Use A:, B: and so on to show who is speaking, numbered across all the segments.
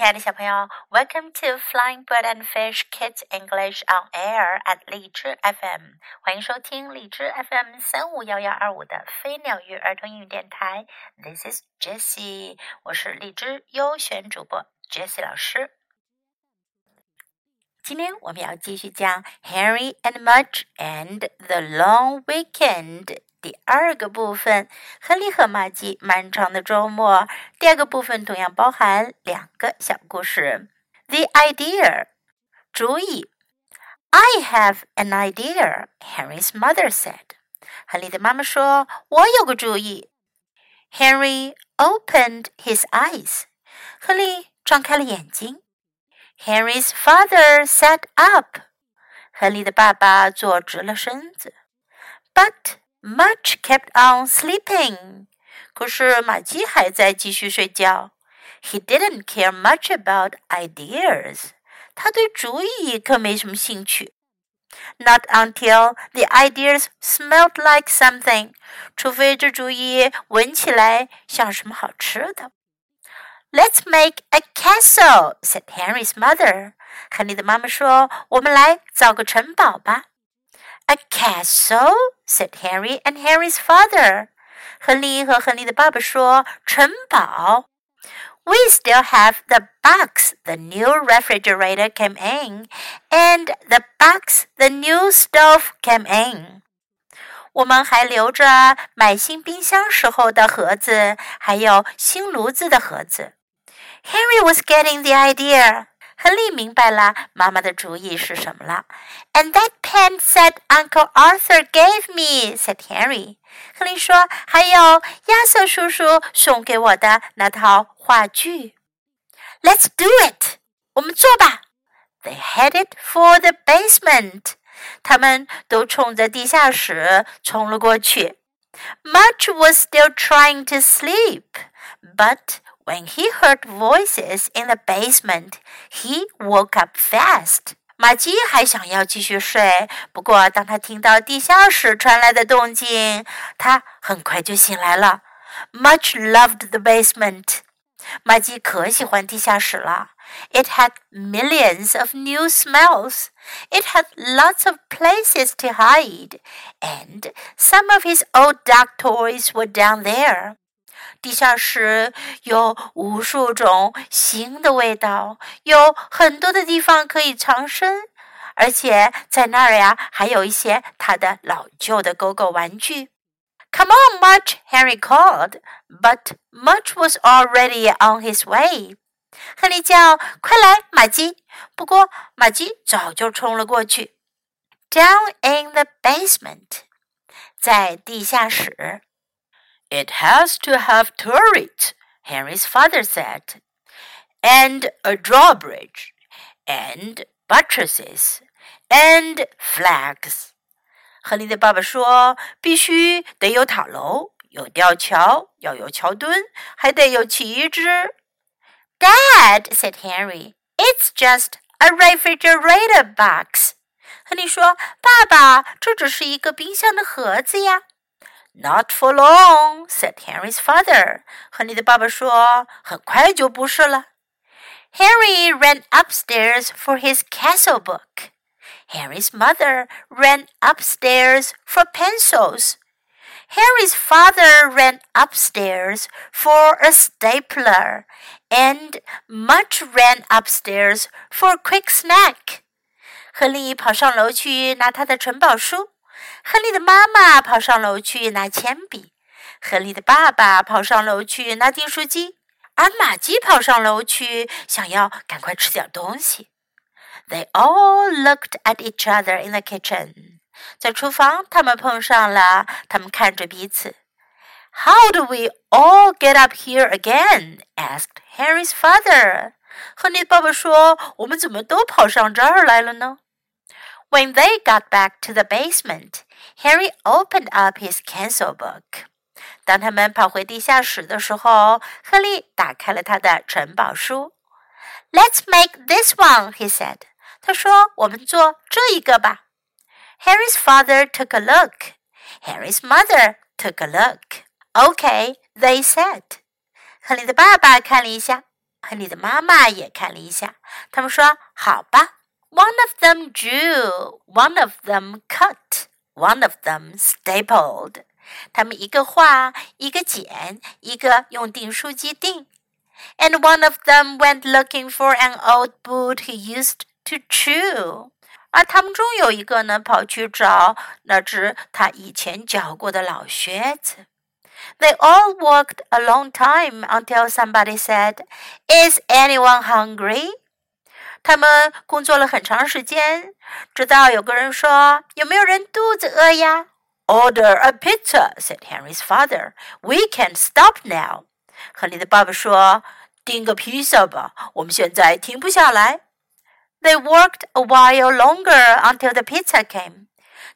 A: 亲爱的小朋友，Welcome to Flying Bird and Fish Kids English on Air at 荔枝 FM，欢迎收听荔枝 FM 三五幺幺二五的飞鸟鱼儿童英语电台。This is Jessie，我是荔枝优选主播 Jessie 老师。今天我们要继续讲《Henry and Mudge and the Long Weekend》第二个部分，亨利和玛吉漫长的周末。第二个部分同样包含两个小故事。The idea，主意。I have an idea. Henry's mother said. 亨利的妈妈说：“我有个主意。” Henry opened his eyes. 亨利张开了眼睛。Henry's father sat up. 亨利的爸爸坐直了身子。But Mudge kept on sleeping. 可是马基还在继续睡觉。He didn't care much about ideas. 他对主意可没什么兴趣。Not until the ideas smelled like something. 除非这主意闻起来像什么好吃的。Let's make a castle, said Henry's mother. 亨利的妈妈说：“我们来造个城堡吧。” A castle," said Henry and Henry's father. "城堡." We still have the box the new refrigerator came in, and the box the new stove came in. 我们还留着买新冰箱时候的盒子，还有新炉子的盒子。Henry was getting the idea. Helly 明白了妈妈的主意是什么了。And that pen said Uncle Arthur gave me," said Henry. 亨利说：“还有亚瑟叔叔送给我的那套话剧。” Let's do it，我们做吧。They headed for the basement. 他们都冲着地下室冲了过去。Mudge was still trying to sleep, but when he heard voices in the basement, he woke up fast. 玛姬还想要继续睡，不过当他听到地下室传来的动静，他很快就醒来了。Mudge loved the basement，玛姬可喜欢地下室了。It had millions of new smells. It had lots of places to hide, and some of his old dog toys were down there. 地下室有无数种新的味道，有很多的地方可以藏身，而且在那儿呀，还有一些他的老旧的狗狗玩具。Come on, Much! Henry called, but Much was already on his way. 亨利叫：“快来，玛姬！”不过玛姬早就冲了过去。Down in the basement，在地下室。
B: It has to have turrets, Henry's father said, and a drawbridge, and buttresses, and flags.
A: 亨利的爸爸说：“必须得有塔楼，有吊桥，要有桥墩，还得有旗帜。” Dad said Henry, "It's just a refrigerator box." 亨利说：“爸爸，这只是一个冰箱的盒子呀。” Not for long," said Henry's father. 亨利的爸爸说：“很快就不是了。” Henry ran upstairs for his castle book. Henry's mother ran upstairs for pencils. Henry's father ran upstairs for a stapler, and Mudge ran upstairs for a quick snack. 亨利跑上楼去拿他的城堡书。亨利的妈妈跑上楼去拿铅笔，亨利的爸爸跑上楼去拿订书机，而玛姬跑上楼去想要赶快吃点东西。They all looked at each other in the kitchen。在厨房，他们碰上了，他们看着彼此。How do we all get up here again? asked Harry's father。亨利爸爸说：“我们怎么都跑上这儿来了呢？” When they got back to the basement, Henry opened up his cancel book. 当他们跑回地下室的时候，亨利打开了他的城堡书。"Let's make this one," he said. 他说：“我们做这一个吧。” Henry's father took a look. Henry's mother took a look. "Okay," they said. 亨利的爸爸看了一下，亨利的妈妈也看了一下。他们说：“好吧。” One of them drew, one of them cut, one of them stapled. 他们一个画，一个剪，一个用订书机订。And one of them went looking for an old boot he used to chew. 而他们中有一个呢，跑去找那只他以前嚼过的老靴子。They all walked a long time until somebody said, "Is anyone hungry?" 他们工作了很长时间，直到有个人说：“有没有人肚子饿呀？” Order a pizza," said Henry's father. "We can't stop now." 亨利的爸爸说：“订个披萨吧，我们现在停不下来。” They worked a while longer until the pizza came.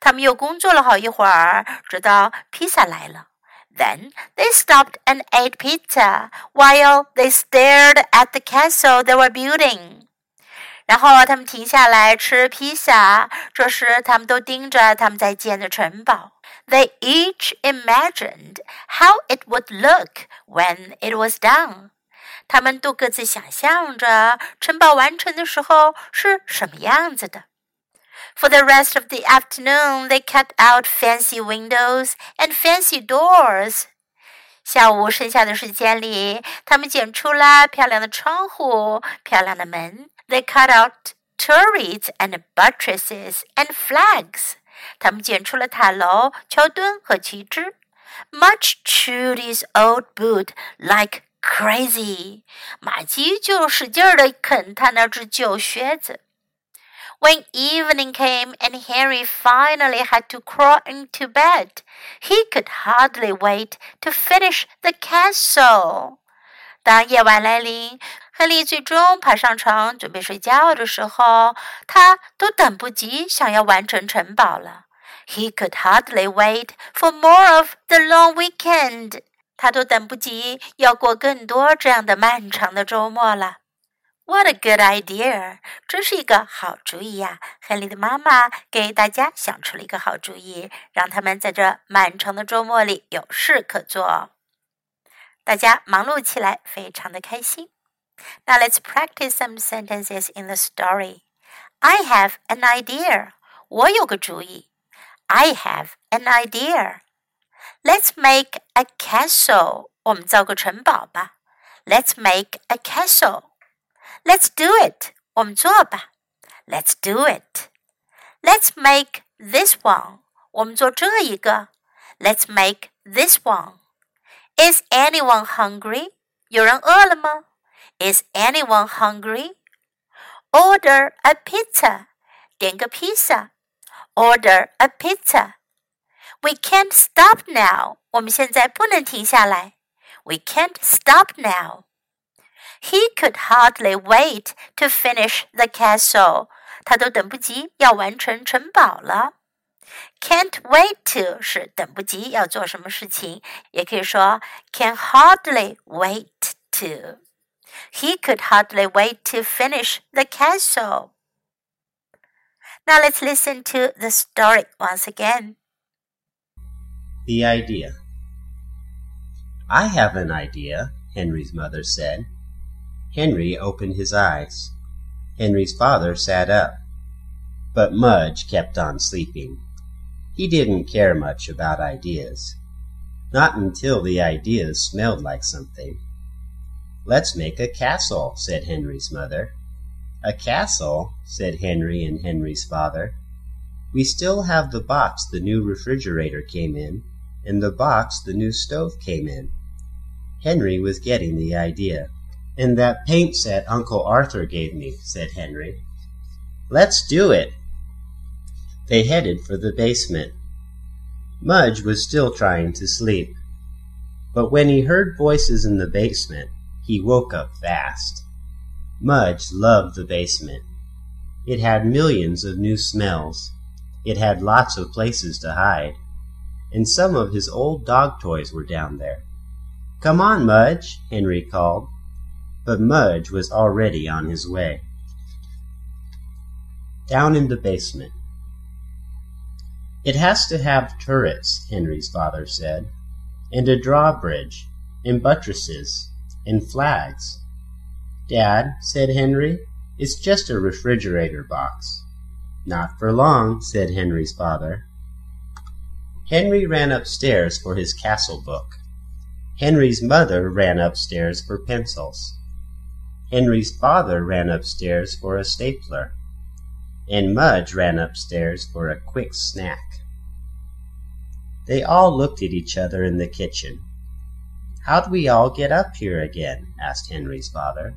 A: 他们又工作了好一会儿，直到披萨来了。Then they stopped and ate pizza while they stared at the castle they were building. 然后他们停下来吃披萨，这时他们都盯着他们在建的城堡。They each imagined how it would look when it was done. 他们都各自想象着城堡完成的时候是什么样子的。For the rest of the afternoon, they cut out fancy windows and fancy doors. 下午剩下的时间里，他们剪出了漂亮的窗户、漂亮的门。They cut out turrets and buttresses and flags. 他们剪出了塔楼、桥墩和旗帜。Mudge chewed his old boot like crazy. 马基就使劲儿地啃他那只旧靴子。When evening came and Henry finally had to crawl into bed, he could hardly wait to finish the castle. 当夜晚来临，亨利最终爬上床准备睡觉的时候，他都等不及想要完成城堡了。He could hardly wait for more of the long weekend. 他都等不及要过更多这样的漫长的周末了。What a good idea！真是一个好主意呀！亨利的妈妈给大家想出了一个好主意，让他们在这漫长的周末里有事可做。大家忙碌起来，非常的开心。Now let's practice some sentences in the story. I have an idea. 我有个主意。I have an idea. Let's make a castle. 我们造个城堡吧。Let's make a castle. Let's do it. 我们做吧。Let's do it. Let's make this one. 我们做这一个。Let's make this one. Is anyone hungry? 有人饿了吗？Is anyone hungry? Order a pizza. 点个披萨。Order a pizza. We can't stop now. 我们现在不能停下来。We can't stop now. He could hardly wait to finish the castle. 他都等不及要完成城堡了。 Can't wait to 是等不及要做什么事情，也可以说 can hardly wait to. He could hardly wait to finish the castle. Now let's listen to the story once again.
C: The idea. I have an idea, Henry's mother said. Henry opened his eyes. Henry's father sat up. But Mudge kept on sleeping. He didn't care much about ideas. Not until the ideas smelled like something. Let's make a castle, said Henry's mother. A castle, said Henry and Henry's father. We still have the box the new refrigerator came in, and the box the new stove came in. Henry was getting the idea. And that paint set Uncle Arthur gave me, said Henry. Let's do it. They headed for the basement. Mudge was still trying to sleep. But when he heard voices in the basement, he woke up fast. Mudge loved the basement. It had millions of new smells. It had lots of places to hide. And some of his old dog toys were down there. Come on, Mudge, Henry called but Mudge was already on his way. Down in the basement. It has to have turrets, Henry's father said, and a drawbridge, and buttresses, and flags. Dad, said Henry, it's just a refrigerator box. Not for long, said Henry's father. Henry ran upstairs for his castle book. Henry's mother ran upstairs for pencils. Henry's father ran upstairs for a stapler. And Mudge ran upstairs for a quick snack. They all looked at each other in the kitchen. How'd we all get up here again? asked Henry's father.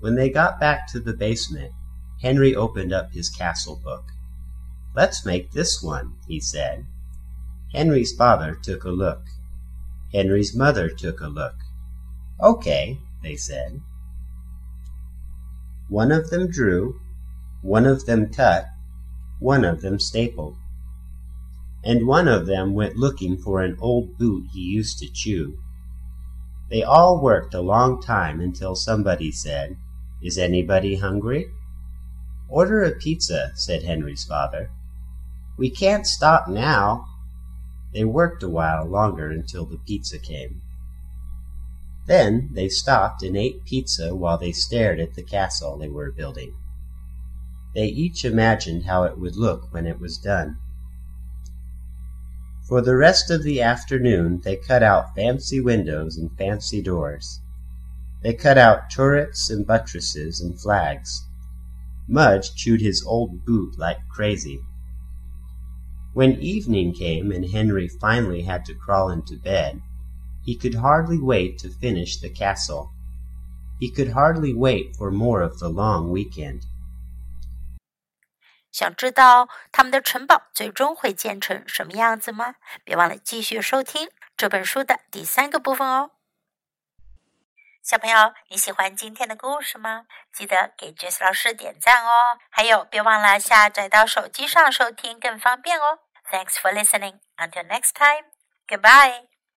C: When they got back to the basement, Henry opened up his castle book. Let's make this one, he said. Henry's father took a look. Henry's mother took a look. Okay, they said. One of them drew, one of them cut, one of them stapled. And one of them went looking for an old boot he used to chew. They all worked a long time until somebody said, is anybody hungry? Order a pizza, said Henry's father. We can't stop now. They worked a while longer until the pizza came. Then they stopped and ate pizza while they stared at the castle they were building. They each imagined how it would look when it was done. For the rest of the afternoon they cut out fancy windows and fancy doors. They cut out turrets and buttresses and flags. Mudge chewed his old boot like crazy. When evening came and Henry finally had to crawl into bed, he could hardly wait to finish the castle. He could hardly wait for more of the long weekend.
A: 想知道他们的城堡最终会建成什么样子吗？别忘了继续收听这本书的第三个部分哦。小朋友，你喜欢今天的故事吗？记得给 Jess 老师点赞哦！还有，别忘了下载到手机上收听更方便哦。Thanks for listening. Until next time. Goodbye.